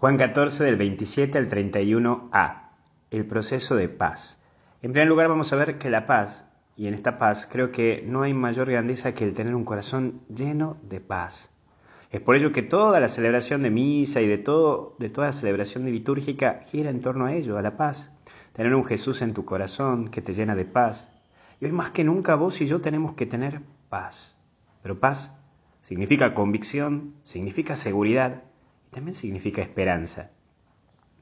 Juan 14 del 27 al 31a. El proceso de paz. En primer lugar vamos a ver que la paz, y en esta paz creo que no hay mayor grandeza que el tener un corazón lleno de paz. Es por ello que toda la celebración de misa y de, todo, de toda celebración litúrgica gira en torno a ello, a la paz. Tener un Jesús en tu corazón que te llena de paz. Y hoy más que nunca vos y yo tenemos que tener paz. Pero paz significa convicción, significa seguridad, también significa esperanza.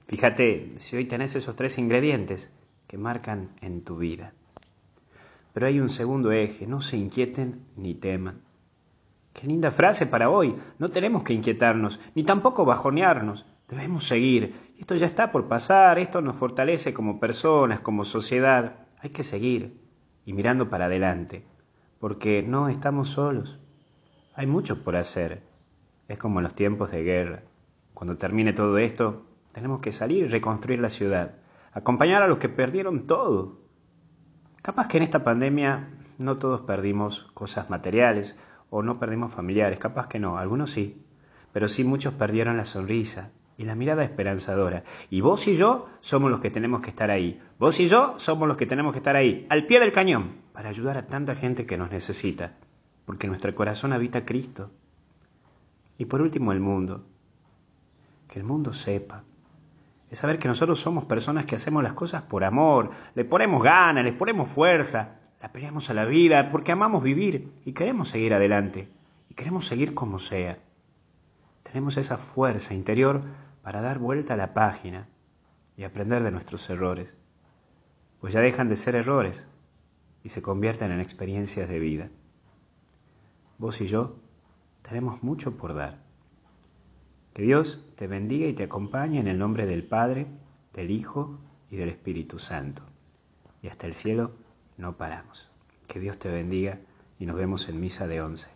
Fíjate si hoy tenés esos tres ingredientes que marcan en tu vida. Pero hay un segundo eje, no se inquieten ni teman. Qué linda frase para hoy. No tenemos que inquietarnos, ni tampoco bajonearnos. Debemos seguir. Esto ya está por pasar, esto nos fortalece como personas, como sociedad. Hay que seguir y mirando para adelante, porque no estamos solos. Hay mucho por hacer. Es como en los tiempos de guerra. Cuando termine todo esto, tenemos que salir y reconstruir la ciudad, acompañar a los que perdieron todo. Capaz que en esta pandemia no todos perdimos cosas materiales o no perdimos familiares, capaz que no, algunos sí, pero sí muchos perdieron la sonrisa y la mirada esperanzadora. Y vos y yo somos los que tenemos que estar ahí. Vos y yo somos los que tenemos que estar ahí, al pie del cañón, para ayudar a tanta gente que nos necesita, porque nuestro corazón habita Cristo. Y por último el mundo que el mundo sepa. Es saber que nosotros somos personas que hacemos las cosas por amor, le ponemos ganas, le ponemos fuerza, la peleamos a la vida porque amamos vivir y queremos seguir adelante y queremos seguir como sea. Tenemos esa fuerza interior para dar vuelta a la página y aprender de nuestros errores, pues ya dejan de ser errores y se convierten en experiencias de vida. Vos y yo tenemos mucho por dar. Que Dios te bendiga y te acompañe en el nombre del Padre, del Hijo y del Espíritu Santo. Y hasta el cielo no paramos. Que Dios te bendiga y nos vemos en misa de once.